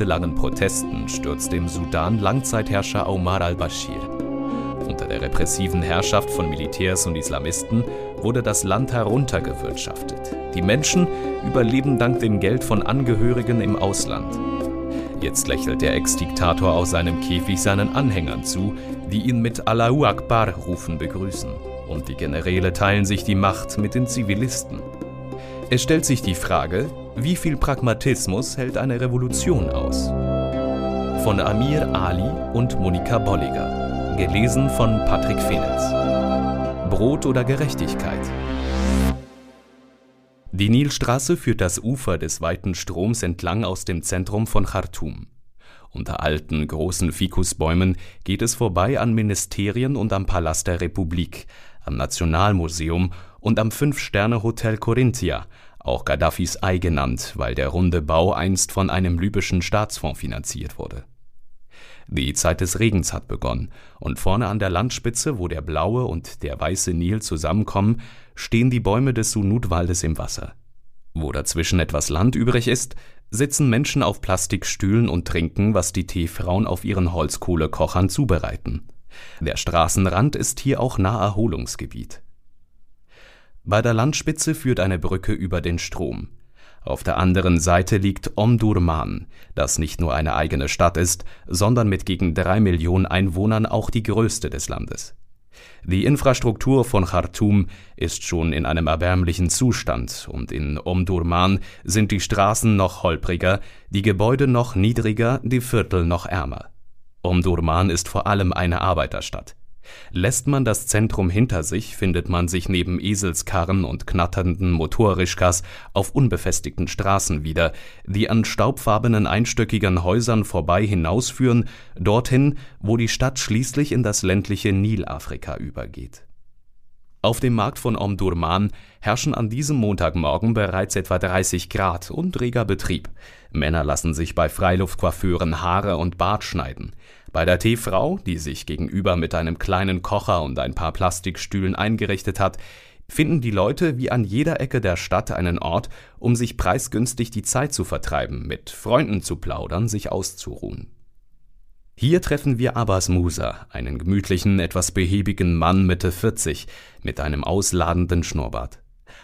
Monatelangen Protesten stürzte im Sudan Langzeitherrscher Omar al-Bashir. Unter der repressiven Herrschaft von Militärs und Islamisten wurde das Land heruntergewirtschaftet. Die Menschen überleben dank dem Geld von Angehörigen im Ausland. Jetzt lächelt der Ex-Diktator aus seinem Käfig seinen Anhängern zu, die ihn mit Allahu Akbar rufen begrüßen. Und die Generäle teilen sich die Macht mit den Zivilisten. Es stellt sich die Frage, wie viel Pragmatismus hält eine Revolution aus? Von Amir Ali und Monika Bolliger. Gelesen von Patrick Fenitz. Brot oder Gerechtigkeit? Die Nilstraße führt das Ufer des weiten Stroms entlang aus dem Zentrum von Khartoum. Unter alten, großen Fikusbäumen geht es vorbei an Ministerien und am Palast der Republik, am Nationalmuseum und am Fünf-Sterne-Hotel Corinthia, auch Gaddafis Ei genannt, weil der runde Bau einst von einem libyschen Staatsfonds finanziert wurde. Die Zeit des Regens hat begonnen, und vorne an der Landspitze, wo der blaue und der weiße Nil zusammenkommen, stehen die Bäume des Sunutwaldes im Wasser. Wo dazwischen etwas Land übrig ist, sitzen Menschen auf Plastikstühlen und trinken, was die Teefrauen auf ihren Holzkohlekochern zubereiten. Der Straßenrand ist hier auch Naherholungsgebiet. Bei der Landspitze führt eine Brücke über den Strom. Auf der anderen Seite liegt Omdurman, das nicht nur eine eigene Stadt ist, sondern mit gegen drei Millionen Einwohnern auch die größte des Landes. Die Infrastruktur von Khartoum ist schon in einem erbärmlichen Zustand und in Omdurman sind die Straßen noch holpriger, die Gebäude noch niedriger, die Viertel noch ärmer. Omdurman ist vor allem eine Arbeiterstadt. Lässt man das Zentrum hinter sich, findet man sich neben Eselskarren und knatternden Motorrischkas auf unbefestigten Straßen wieder, die an staubfarbenen einstöckigen Häusern vorbei hinausführen, dorthin, wo die Stadt schließlich in das ländliche Nilafrika übergeht. Auf dem Markt von Omdurman herrschen an diesem Montagmorgen bereits etwa 30 Grad und reger Betrieb. Männer lassen sich bei Freiluftcoiffeuren Haare und Bart schneiden. Bei der Teefrau, die sich gegenüber mit einem kleinen Kocher und ein paar Plastikstühlen eingerichtet hat, finden die Leute wie an jeder Ecke der Stadt einen Ort, um sich preisgünstig die Zeit zu vertreiben, mit Freunden zu plaudern, sich auszuruhen. Hier treffen wir Abbas Musa, einen gemütlichen, etwas behäbigen Mann Mitte 40 mit einem ausladenden Schnurrbart.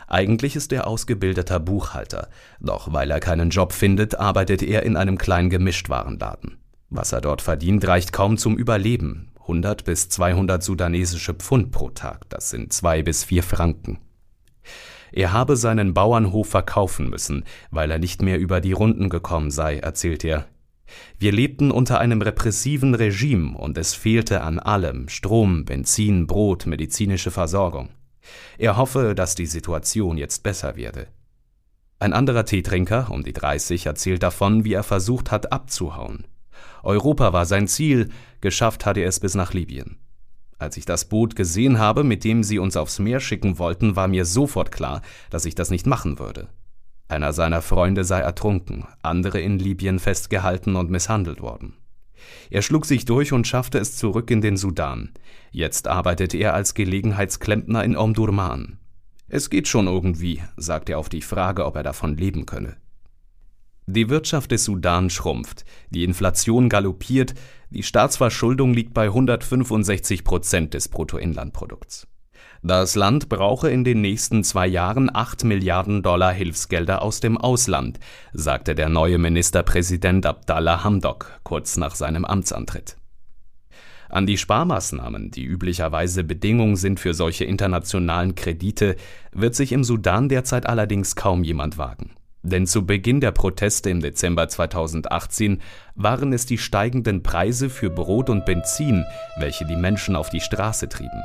Eigentlich ist er ausgebildeter Buchhalter, doch weil er keinen Job findet, arbeitet er in einem kleinen Gemischtwarenladen. Was er dort verdient, reicht kaum zum Überleben. 100 bis 200 sudanesische Pfund pro Tag, das sind zwei bis vier Franken. Er habe seinen Bauernhof verkaufen müssen, weil er nicht mehr über die Runden gekommen sei, erzählt er. Wir lebten unter einem repressiven Regime und es fehlte an allem Strom, Benzin, Brot, medizinische Versorgung. Er hoffe, dass die Situation jetzt besser werde. Ein anderer Teetrinker, um die 30, erzählt davon, wie er versucht hat, abzuhauen. Europa war sein Ziel, geschafft hatte er es bis nach Libyen. Als ich das Boot gesehen habe, mit dem sie uns aufs Meer schicken wollten, war mir sofort klar, dass ich das nicht machen würde. Einer seiner Freunde sei ertrunken, andere in Libyen festgehalten und misshandelt worden. Er schlug sich durch und schaffte es zurück in den Sudan. Jetzt arbeitet er als Gelegenheitsklempner in Omdurman. Es geht schon irgendwie, sagt er auf die Frage, ob er davon leben könne. Die Wirtschaft des Sudan schrumpft, die Inflation galoppiert, die Staatsverschuldung liegt bei 165 Prozent des Bruttoinlandprodukts. Das Land brauche in den nächsten zwei Jahren 8 Milliarden Dollar Hilfsgelder aus dem Ausland, sagte der neue Ministerpräsident Abdallah Hamdok kurz nach seinem Amtsantritt. An die Sparmaßnahmen, die üblicherweise Bedingung sind für solche internationalen Kredite, wird sich im Sudan derzeit allerdings kaum jemand wagen. Denn zu Beginn der Proteste im Dezember 2018 waren es die steigenden Preise für Brot und Benzin, welche die Menschen auf die Straße trieben.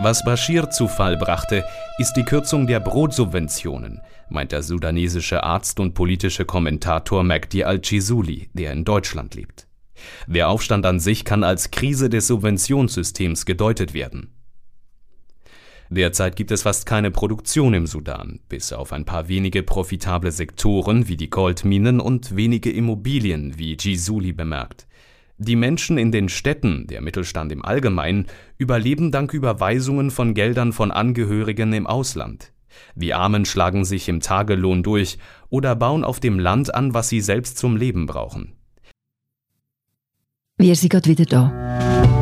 Was Bashir zu Fall brachte, ist die Kürzung der Brotsubventionen, meint der sudanesische Arzt und politische Kommentator Magdi al-Chizuli, der in Deutschland lebt. Der Aufstand an sich kann als Krise des Subventionssystems gedeutet werden. Derzeit gibt es fast keine Produktion im Sudan, bis auf ein paar wenige profitable Sektoren wie die Goldminen und wenige Immobilien, wie Jisuli bemerkt. Die Menschen in den Städten, der Mittelstand im Allgemeinen, überleben dank Überweisungen von Geldern von Angehörigen im Ausland. Die Armen schlagen sich im Tagelohn durch oder bauen auf dem Land an, was sie selbst zum Leben brauchen. Wir sind gerade wieder da.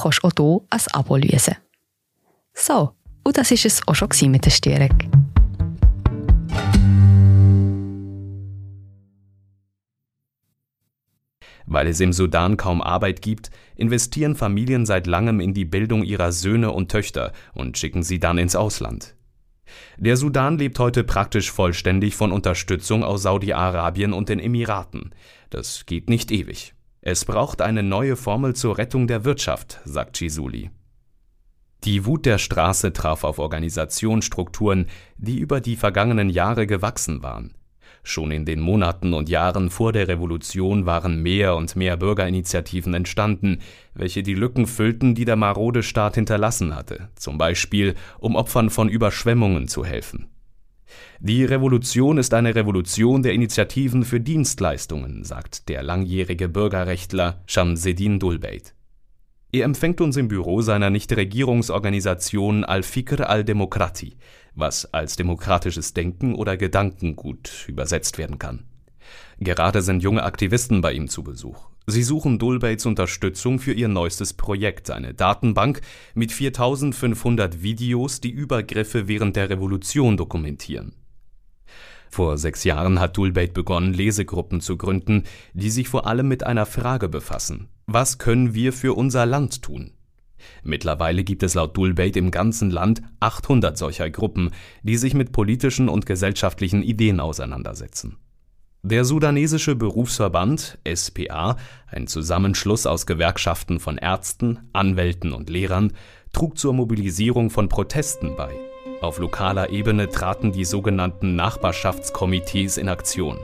kannst du auch hier ein Abo lösen. So, und das war es auch schon mit der Störung. Weil es im Sudan kaum Arbeit gibt, investieren Familien seit langem in die Bildung ihrer Söhne und Töchter und schicken sie dann ins Ausland. Der Sudan lebt heute praktisch vollständig von Unterstützung aus Saudi-Arabien und den Emiraten. Das geht nicht ewig. Es braucht eine neue Formel zur Rettung der Wirtschaft, sagt Chisuli. Die Wut der Straße traf auf Organisationsstrukturen, die über die vergangenen Jahre gewachsen waren. Schon in den Monaten und Jahren vor der Revolution waren mehr und mehr Bürgerinitiativen entstanden, welche die Lücken füllten, die der marode Staat hinterlassen hatte, zum Beispiel um Opfern von Überschwemmungen zu helfen. Die Revolution ist eine Revolution der Initiativen für Dienstleistungen, sagt der langjährige Bürgerrechtler Shamseddin Dulbeit. Er empfängt uns im Büro seiner Nichtregierungsorganisation Al-Fikr al-Demokrati, was als demokratisches Denken oder Gedankengut übersetzt werden kann. Gerade sind junge Aktivisten bei ihm zu Besuch. Sie suchen Dulbaits Unterstützung für ihr neuestes Projekt, eine Datenbank mit 4500 Videos, die Übergriffe während der Revolution dokumentieren. Vor sechs Jahren hat Dulbait begonnen, Lesegruppen zu gründen, die sich vor allem mit einer Frage befassen. Was können wir für unser Land tun? Mittlerweile gibt es laut Dulbait im ganzen Land 800 solcher Gruppen, die sich mit politischen und gesellschaftlichen Ideen auseinandersetzen. Der sudanesische Berufsverband SPA, ein Zusammenschluss aus Gewerkschaften von Ärzten, Anwälten und Lehrern, trug zur Mobilisierung von Protesten bei. Auf lokaler Ebene traten die sogenannten Nachbarschaftskomitees in Aktion.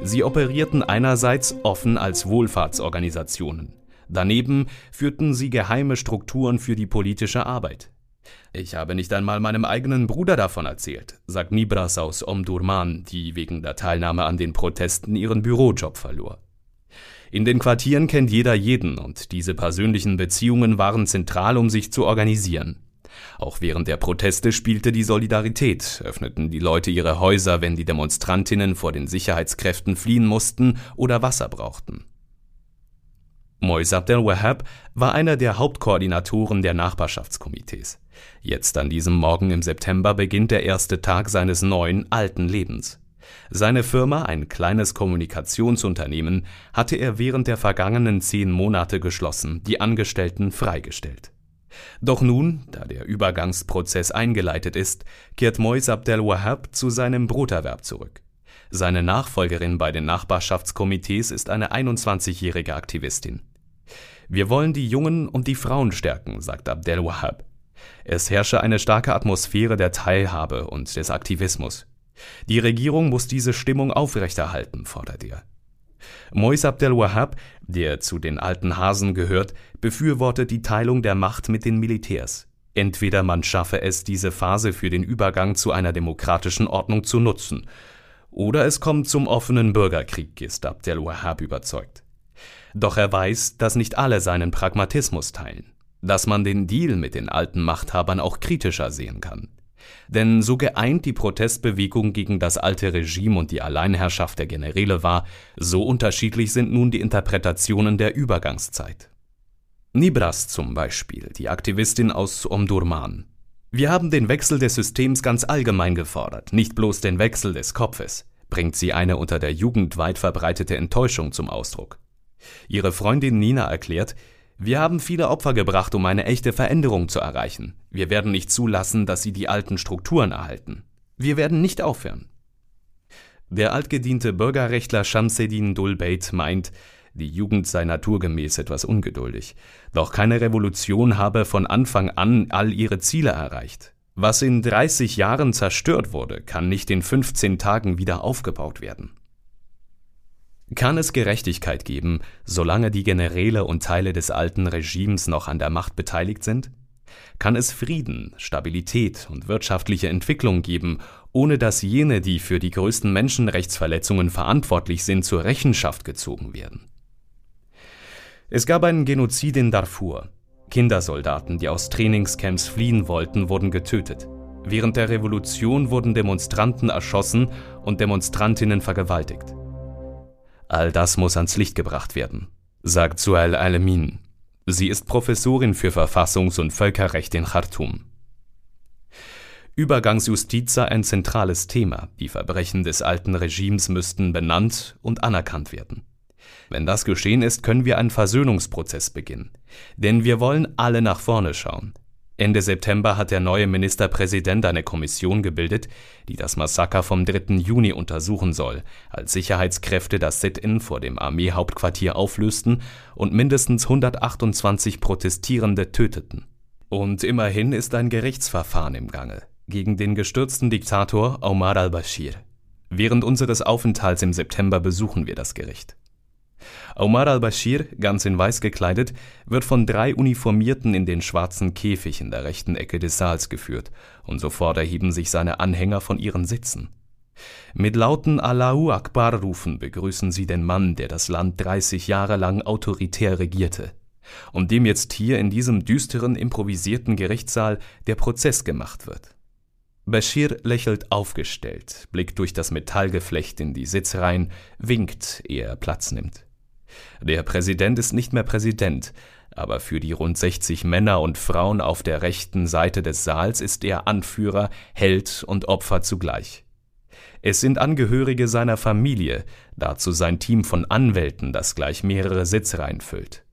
Sie operierten einerseits offen als Wohlfahrtsorganisationen. Daneben führten sie geheime Strukturen für die politische Arbeit. Ich habe nicht einmal meinem eigenen Bruder davon erzählt, sagt Nibras aus Omdurman, die wegen der Teilnahme an den Protesten ihren Bürojob verlor. In den Quartieren kennt jeder jeden und diese persönlichen Beziehungen waren zentral, um sich zu organisieren. Auch während der Proteste spielte die Solidarität, öffneten die Leute ihre Häuser, wenn die Demonstrantinnen vor den Sicherheitskräften fliehen mussten oder Wasser brauchten. Mois Abdel Wahab war einer der Hauptkoordinatoren der Nachbarschaftskomitees. Jetzt an diesem Morgen im September beginnt der erste Tag seines neuen, alten Lebens. Seine Firma, ein kleines Kommunikationsunternehmen, hatte er während der vergangenen zehn Monate geschlossen, die Angestellten freigestellt. Doch nun, da der Übergangsprozess eingeleitet ist, kehrt Mois Abdel Wahab zu seinem Broterwerb zurück. Seine Nachfolgerin bei den Nachbarschaftskomitees ist eine 21-jährige Aktivistin. Wir wollen die Jungen und die Frauen stärken, sagt Abdel Wahab. Es herrsche eine starke Atmosphäre der Teilhabe und des Aktivismus. Die Regierung muss diese Stimmung aufrechterhalten, fordert er. Mois Abdel Wahab, der zu den alten Hasen gehört, befürwortet die Teilung der Macht mit den Militärs. Entweder man schaffe es, diese Phase für den Übergang zu einer demokratischen Ordnung zu nutzen, oder es kommt zum offenen Bürgerkrieg, ist Abdel Wahab überzeugt. Doch er weiß, dass nicht alle seinen Pragmatismus teilen, dass man den Deal mit den alten Machthabern auch kritischer sehen kann. Denn so geeint die Protestbewegung gegen das alte Regime und die Alleinherrschaft der Generäle war, so unterschiedlich sind nun die Interpretationen der Übergangszeit. Nibras zum Beispiel, die Aktivistin aus Omdurman. Wir haben den Wechsel des Systems ganz allgemein gefordert, nicht bloß den Wechsel des Kopfes, bringt sie eine unter der Jugend weit verbreitete Enttäuschung zum Ausdruck. Ihre Freundin Nina erklärt, wir haben viele Opfer gebracht, um eine echte Veränderung zu erreichen. Wir werden nicht zulassen, dass sie die alten Strukturen erhalten. Wir werden nicht aufhören. Der altgediente Bürgerrechtler Shamseddin Dulbeit meint, die Jugend sei naturgemäß etwas ungeduldig. Doch keine Revolution habe von Anfang an all ihre Ziele erreicht. Was in 30 Jahren zerstört wurde, kann nicht in 15 Tagen wieder aufgebaut werden. Kann es Gerechtigkeit geben, solange die Generäle und Teile des alten Regimes noch an der Macht beteiligt sind? Kann es Frieden, Stabilität und wirtschaftliche Entwicklung geben, ohne dass jene, die für die größten Menschenrechtsverletzungen verantwortlich sind, zur Rechenschaft gezogen werden? Es gab einen Genozid in Darfur. Kindersoldaten, die aus Trainingscamps fliehen wollten, wurden getötet. Während der Revolution wurden Demonstranten erschossen und Demonstrantinnen vergewaltigt. All das muss ans Licht gebracht werden, sagt Suel Alamin. Sie ist Professorin für Verfassungs- und Völkerrecht in Khartoum. Übergangsjustiz sei ein zentrales Thema. Die Verbrechen des alten Regimes müssten benannt und anerkannt werden. Wenn das geschehen ist, können wir einen Versöhnungsprozess beginnen. Denn wir wollen alle nach vorne schauen. Ende September hat der neue Ministerpräsident eine Kommission gebildet, die das Massaker vom 3. Juni untersuchen soll, als Sicherheitskräfte das Sit-in vor dem Armeehauptquartier auflösten und mindestens 128 Protestierende töteten. Und immerhin ist ein Gerichtsverfahren im Gange gegen den gestürzten Diktator Omar al-Bashir. Während unseres Aufenthalts im September besuchen wir das Gericht. Omar al-Bashir, ganz in weiß gekleidet, wird von drei Uniformierten in den schwarzen Käfig in der rechten Ecke des Saals geführt, und sofort erheben sich seine Anhänger von ihren Sitzen. Mit lauten Allahu Akbar-Rufen begrüßen sie den Mann, der das Land 30 Jahre lang autoritär regierte und dem jetzt hier in diesem düsteren, improvisierten Gerichtssaal der Prozess gemacht wird. Bashir lächelt aufgestellt, blickt durch das Metallgeflecht in die Sitzreihen, winkt, ehe er Platz nimmt. Der Präsident ist nicht mehr Präsident, aber für die rund 60 Männer und Frauen auf der rechten Seite des Saals ist er Anführer, Held und Opfer zugleich. Es sind Angehörige seiner Familie, dazu sein Team von Anwälten, das gleich mehrere Sitzreihen füllt.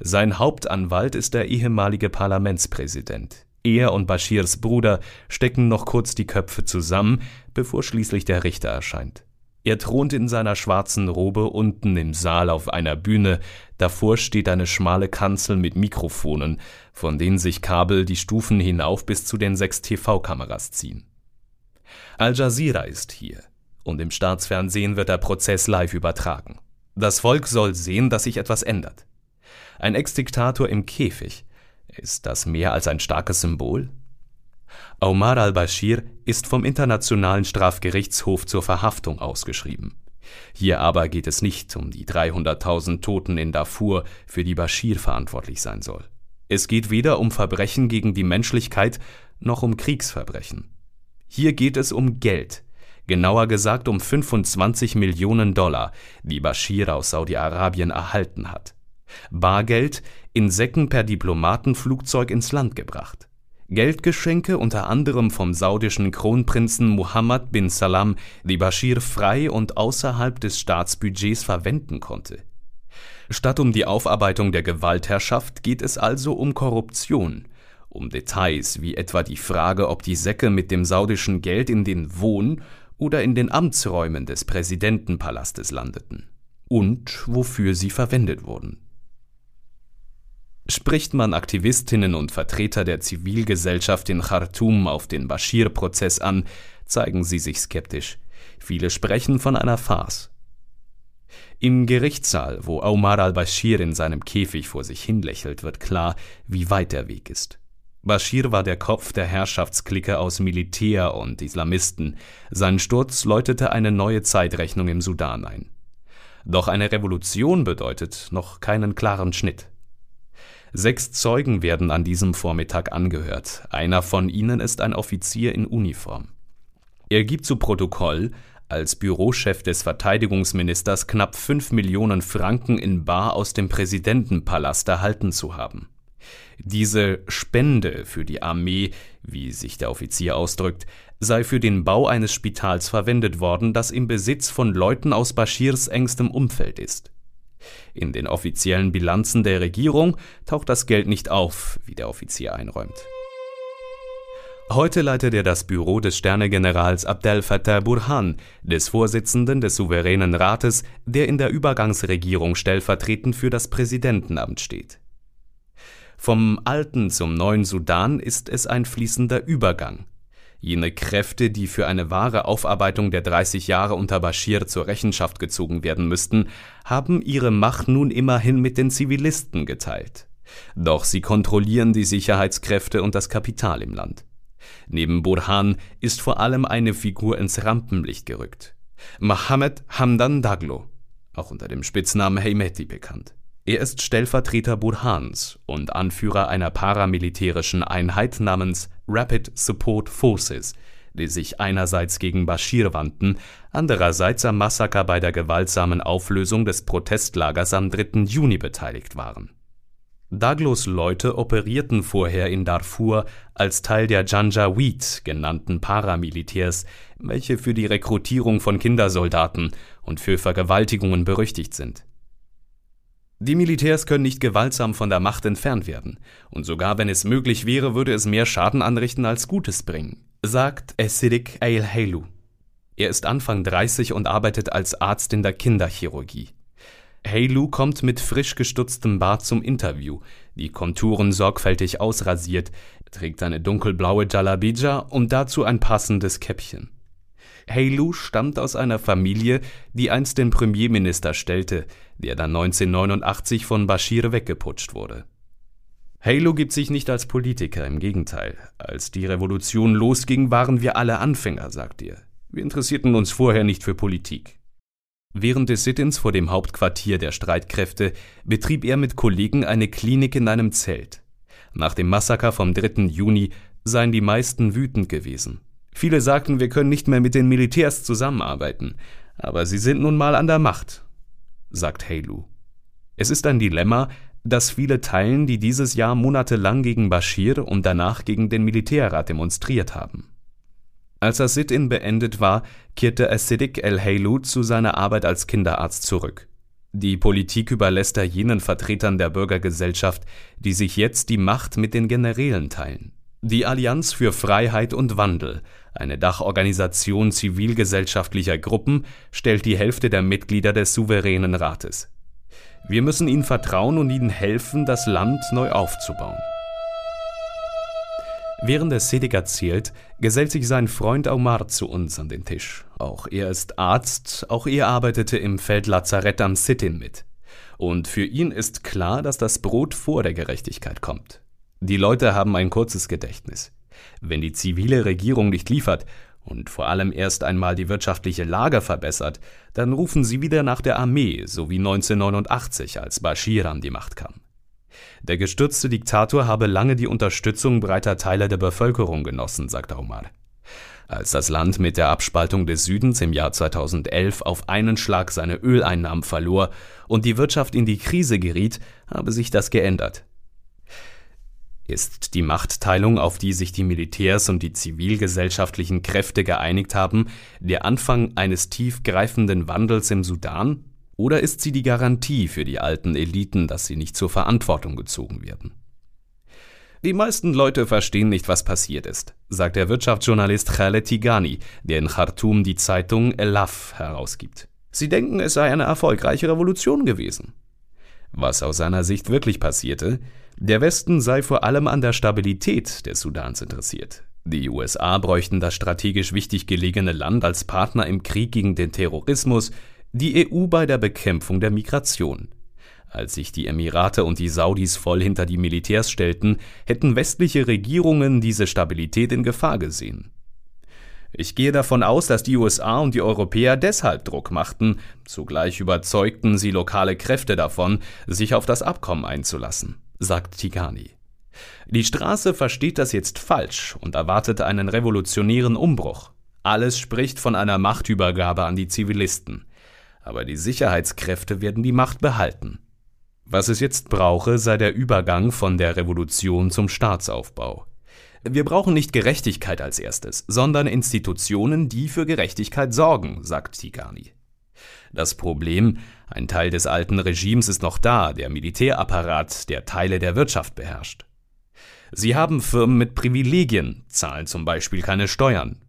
Sein Hauptanwalt ist der ehemalige Parlamentspräsident. Er und Bashirs Bruder stecken noch kurz die Köpfe zusammen, bevor schließlich der Richter erscheint. Er thront in seiner schwarzen Robe unten im Saal auf einer Bühne, davor steht eine schmale Kanzel mit Mikrofonen, von denen sich Kabel die Stufen hinauf bis zu den sechs TV-Kameras ziehen. Al Jazeera ist hier, und im Staatsfernsehen wird der Prozess live übertragen. Das Volk soll sehen, dass sich etwas ändert. Ein Ex-Diktator im Käfig, ist das mehr als ein starkes Symbol? Omar al-Bashir ist vom Internationalen Strafgerichtshof zur Verhaftung ausgeschrieben. Hier aber geht es nicht um die 300.000 Toten in Darfur, für die Bashir verantwortlich sein soll. Es geht weder um Verbrechen gegen die Menschlichkeit noch um Kriegsverbrechen. Hier geht es um Geld, genauer gesagt um 25 Millionen Dollar, die Bashir aus Saudi-Arabien erhalten hat. Bargeld in Säcken per Diplomatenflugzeug ins Land gebracht. Geldgeschenke unter anderem vom saudischen Kronprinzen Mohammed bin Salam, die Bashir frei und außerhalb des Staatsbudgets verwenden konnte. Statt um die Aufarbeitung der Gewaltherrschaft geht es also um Korruption, um Details wie etwa die Frage, ob die Säcke mit dem saudischen Geld in den Wohn- oder in den Amtsräumen des Präsidentenpalastes landeten und wofür sie verwendet wurden. Spricht man Aktivistinnen und Vertreter der Zivilgesellschaft in Khartoum auf den Bashir-Prozess an, zeigen sie sich skeptisch. Viele sprechen von einer Farce. Im Gerichtssaal, wo Omar al-Bashir in seinem Käfig vor sich hinlächelt, wird klar, wie weit der Weg ist. Bashir war der Kopf der Herrschaftsklicke aus Militär und Islamisten. Sein Sturz läutete eine neue Zeitrechnung im Sudan ein. Doch eine Revolution bedeutet noch keinen klaren Schnitt. Sechs Zeugen werden an diesem Vormittag angehört. Einer von ihnen ist ein Offizier in Uniform. Er gibt zu Protokoll, als Bürochef des Verteidigungsministers knapp 5 Millionen Franken in Bar aus dem Präsidentenpalast erhalten zu haben. Diese Spende für die Armee, wie sich der Offizier ausdrückt, sei für den Bau eines Spitals verwendet worden, das im Besitz von Leuten aus Baschirs engstem Umfeld ist. In den offiziellen Bilanzen der Regierung taucht das Geld nicht auf, wie der Offizier einräumt. Heute leitet er das Büro des Sternegenerals Abdel Fattah Burhan, des Vorsitzenden des Souveränen Rates, der in der Übergangsregierung stellvertretend für das Präsidentenamt steht. Vom alten zum neuen Sudan ist es ein fließender Übergang. Jene Kräfte, die für eine wahre Aufarbeitung der 30 Jahre unter Bashir zur Rechenschaft gezogen werden müssten, haben ihre Macht nun immerhin mit den Zivilisten geteilt. Doch sie kontrollieren die Sicherheitskräfte und das Kapital im Land. Neben Burhan ist vor allem eine Figur ins Rampenlicht gerückt. Mohammed Hamdan Daglo, auch unter dem Spitznamen Heymeti bekannt. Er ist Stellvertreter Burhans und Anführer einer paramilitärischen Einheit namens Rapid Support Forces, die sich einerseits gegen Bashir wandten, andererseits am Massaker bei der gewaltsamen Auflösung des Protestlagers am 3. Juni beteiligt waren Daglos Leute operierten vorher in Darfur als Teil der Janjaweed genannten Paramilitärs, welche für die Rekrutierung von Kindersoldaten und für Vergewaltigungen berüchtigt sind. Die Militärs können nicht gewaltsam von der Macht entfernt werden, und sogar wenn es möglich wäre, würde es mehr Schaden anrichten als Gutes bringen, sagt Esidik Eilhelu. Er ist Anfang 30 und arbeitet als Arzt in der Kinderchirurgie. Heylu kommt mit frisch gestutztem Bart zum Interview, die Konturen sorgfältig ausrasiert, trägt eine dunkelblaue Jalabija und dazu ein passendes Käppchen. Heylu stammt aus einer Familie, die einst den Premierminister stellte, der dann 1989 von Bashir weggeputscht wurde. Heylu gibt sich nicht als Politiker, im Gegenteil. Als die Revolution losging, waren wir alle Anfänger, sagt er. Wir interessierten uns vorher nicht für Politik. Während des Sittens vor dem Hauptquartier der Streitkräfte betrieb er mit Kollegen eine Klinik in einem Zelt. Nach dem Massaker vom 3. Juni seien die meisten wütend gewesen. Viele sagten, wir können nicht mehr mit den Militärs zusammenarbeiten, aber sie sind nun mal an der Macht, sagt Heylu. Es ist ein Dilemma, das viele teilen, die dieses Jahr monatelang gegen Bashir und danach gegen den Militärrat demonstriert haben. Als das Sit-in beendet war, kehrte Acidic El-Heilu zu seiner Arbeit als Kinderarzt zurück. Die Politik überlässt er jenen Vertretern der Bürgergesellschaft, die sich jetzt die Macht mit den Generälen teilen. Die Allianz für Freiheit und Wandel, eine Dachorganisation zivilgesellschaftlicher Gruppen, stellt die Hälfte der Mitglieder des souveränen Rates. Wir müssen ihnen vertrauen und ihnen helfen, das Land neu aufzubauen. Während der Sedig erzählt, gesellt sich sein Freund Omar zu uns an den Tisch. Auch er ist Arzt, auch er arbeitete im Feldlazarett am Sittin mit. Und für ihn ist klar, dass das Brot vor der Gerechtigkeit kommt. Die Leute haben ein kurzes Gedächtnis. Wenn die zivile Regierung nicht liefert und vor allem erst einmal die wirtschaftliche Lage verbessert, dann rufen sie wieder nach der Armee, so wie 1989, als Bashir an die Macht kam. Der gestürzte Diktator habe lange die Unterstützung breiter Teile der Bevölkerung genossen, sagt Omar. Als das Land mit der Abspaltung des Südens im Jahr 2011 auf einen Schlag seine Öleinnahmen verlor und die Wirtschaft in die Krise geriet, habe sich das geändert. Ist die Machtteilung, auf die sich die Militärs und die zivilgesellschaftlichen Kräfte geeinigt haben, der Anfang eines tiefgreifenden Wandels im Sudan? Oder ist sie die Garantie für die alten Eliten, dass sie nicht zur Verantwortung gezogen werden? Die meisten Leute verstehen nicht, was passiert ist, sagt der Wirtschaftsjournalist Khaled Tigani, der in Khartoum die Zeitung Elaf herausgibt. Sie denken, es sei eine erfolgreiche Revolution gewesen. Was aus seiner Sicht wirklich passierte, der Westen sei vor allem an der Stabilität des Sudans interessiert. Die USA bräuchten das strategisch wichtig gelegene Land als Partner im Krieg gegen den Terrorismus, die EU bei der Bekämpfung der Migration. Als sich die Emirate und die Saudis voll hinter die Militärs stellten, hätten westliche Regierungen diese Stabilität in Gefahr gesehen. Ich gehe davon aus, dass die USA und die Europäer deshalb Druck machten, zugleich überzeugten sie lokale Kräfte davon, sich auf das Abkommen einzulassen, sagt Tigani. Die Straße versteht das jetzt falsch und erwartet einen revolutionären Umbruch. Alles spricht von einer Machtübergabe an die Zivilisten. Aber die Sicherheitskräfte werden die Macht behalten. Was es jetzt brauche, sei der Übergang von der Revolution zum Staatsaufbau. Wir brauchen nicht Gerechtigkeit als erstes, sondern Institutionen, die für Gerechtigkeit sorgen, sagt Tigani. Das Problem, ein Teil des alten Regimes ist noch da, der Militärapparat, der Teile der Wirtschaft beherrscht. Sie haben Firmen mit Privilegien, zahlen zum Beispiel keine Steuern.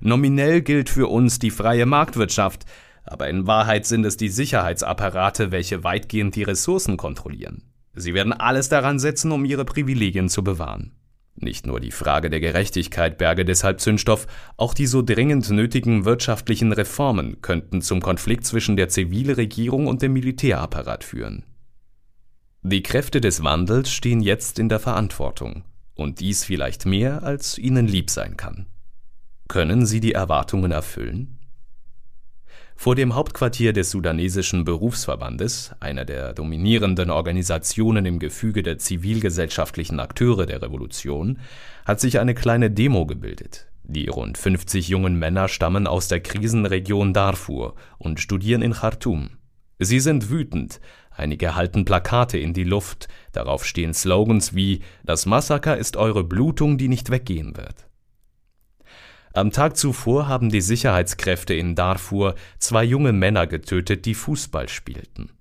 Nominell gilt für uns die freie Marktwirtschaft, aber in Wahrheit sind es die Sicherheitsapparate, welche weitgehend die Ressourcen kontrollieren. Sie werden alles daran setzen, um ihre Privilegien zu bewahren. Nicht nur die Frage der Gerechtigkeit berge deshalb Zündstoff, auch die so dringend nötigen wirtschaftlichen Reformen könnten zum Konflikt zwischen der Zivilregierung und dem Militärapparat führen. Die Kräfte des Wandels stehen jetzt in der Verantwortung, und dies vielleicht mehr, als ihnen lieb sein kann. Können sie die Erwartungen erfüllen? Vor dem Hauptquartier des sudanesischen Berufsverbandes, einer der dominierenden Organisationen im Gefüge der zivilgesellschaftlichen Akteure der Revolution, hat sich eine kleine Demo gebildet. Die rund 50 jungen Männer stammen aus der Krisenregion Darfur und studieren in Khartoum. Sie sind wütend, einige halten Plakate in die Luft, darauf stehen Slogans wie Das Massaker ist eure Blutung, die nicht weggehen wird. Am Tag zuvor haben die Sicherheitskräfte in Darfur zwei junge Männer getötet, die Fußball spielten.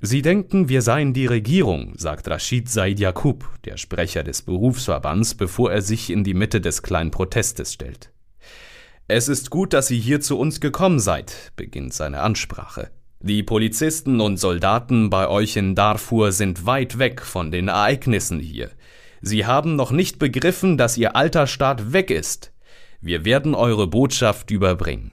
Sie denken, wir seien die Regierung, sagt Rashid Said Yakub, der Sprecher des Berufsverbands, bevor er sich in die Mitte des kleinen Protestes stellt. Es ist gut, dass Sie hier zu uns gekommen seid, beginnt seine Ansprache. Die Polizisten und Soldaten bei euch in Darfur sind weit weg von den Ereignissen hier. Sie haben noch nicht begriffen, dass Ihr alter Staat weg ist. Wir werden eure Botschaft überbringen.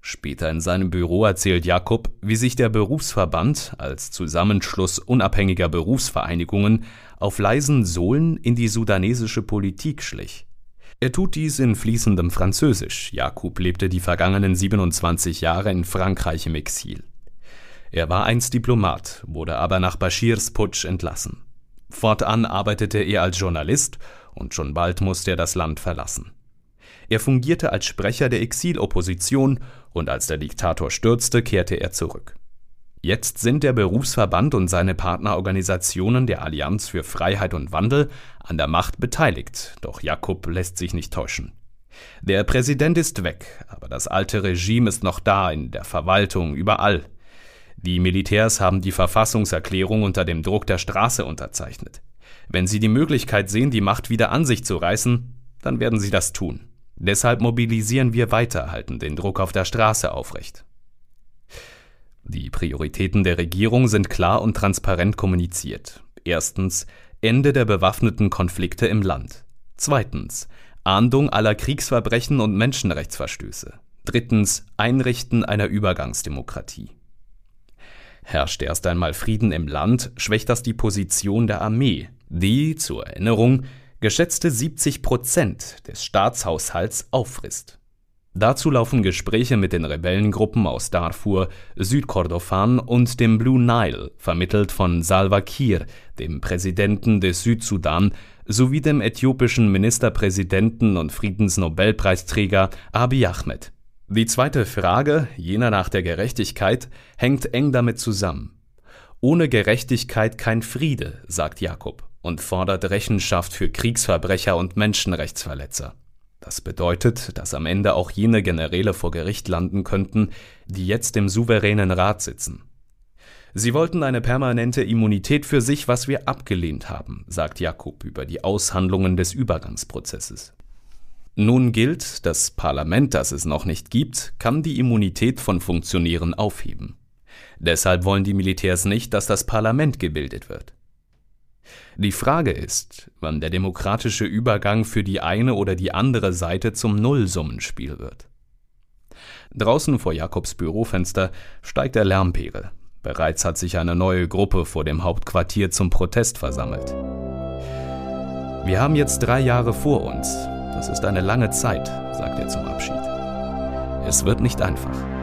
Später in seinem Büro erzählt Jakob, wie sich der Berufsverband als Zusammenschluss unabhängiger Berufsvereinigungen auf leisen Sohlen in die sudanesische Politik schlich. Er tut dies in fließendem Französisch. Jakob lebte die vergangenen 27 Jahre in Frankreich im Exil. Er war einst Diplomat, wurde aber nach Bashirs Putsch entlassen. Fortan arbeitete er als Journalist und schon bald musste er das Land verlassen. Er fungierte als Sprecher der Exilopposition und als der Diktator stürzte, kehrte er zurück. Jetzt sind der Berufsverband und seine Partnerorganisationen der Allianz für Freiheit und Wandel an der Macht beteiligt, doch Jakob lässt sich nicht täuschen. Der Präsident ist weg, aber das alte Regime ist noch da, in der Verwaltung, überall. Die Militärs haben die Verfassungserklärung unter dem Druck der Straße unterzeichnet. Wenn sie die Möglichkeit sehen, die Macht wieder an sich zu reißen, dann werden sie das tun. Deshalb mobilisieren wir weiter, halten den Druck auf der Straße aufrecht. Die Prioritäten der Regierung sind klar und transparent kommuniziert. Erstens Ende der bewaffneten Konflikte im Land. Zweitens Ahndung aller Kriegsverbrechen und Menschenrechtsverstöße. Drittens Einrichten einer Übergangsdemokratie. Herrscht erst einmal Frieden im Land, schwächt das die Position der Armee, die, zur Erinnerung, geschätzte 70 Prozent des Staatshaushalts auffrisst. Dazu laufen Gespräche mit den Rebellengruppen aus Darfur, Südkordofan und dem Blue Nile, vermittelt von Salva Kiir, dem Präsidenten des Südsudan, sowie dem äthiopischen Ministerpräsidenten und Friedensnobelpreisträger Abiy Ahmed. Die zweite Frage, jener nach der Gerechtigkeit, hängt eng damit zusammen. Ohne Gerechtigkeit kein Friede, sagt Jakob und fordert Rechenschaft für Kriegsverbrecher und Menschenrechtsverletzer. Das bedeutet, dass am Ende auch jene Generäle vor Gericht landen könnten, die jetzt im souveränen Rat sitzen. Sie wollten eine permanente Immunität für sich, was wir abgelehnt haben, sagt Jakob über die Aushandlungen des Übergangsprozesses. Nun gilt, das Parlament, das es noch nicht gibt, kann die Immunität von Funktionären aufheben. Deshalb wollen die Militärs nicht, dass das Parlament gebildet wird. Die Frage ist, wann der demokratische Übergang für die eine oder die andere Seite zum Nullsummenspiel wird. Draußen vor Jakobs Bürofenster steigt der Lärmpegel. Bereits hat sich eine neue Gruppe vor dem Hauptquartier zum Protest versammelt. Wir haben jetzt drei Jahre vor uns. Das ist eine lange Zeit, sagt er zum Abschied. Es wird nicht einfach.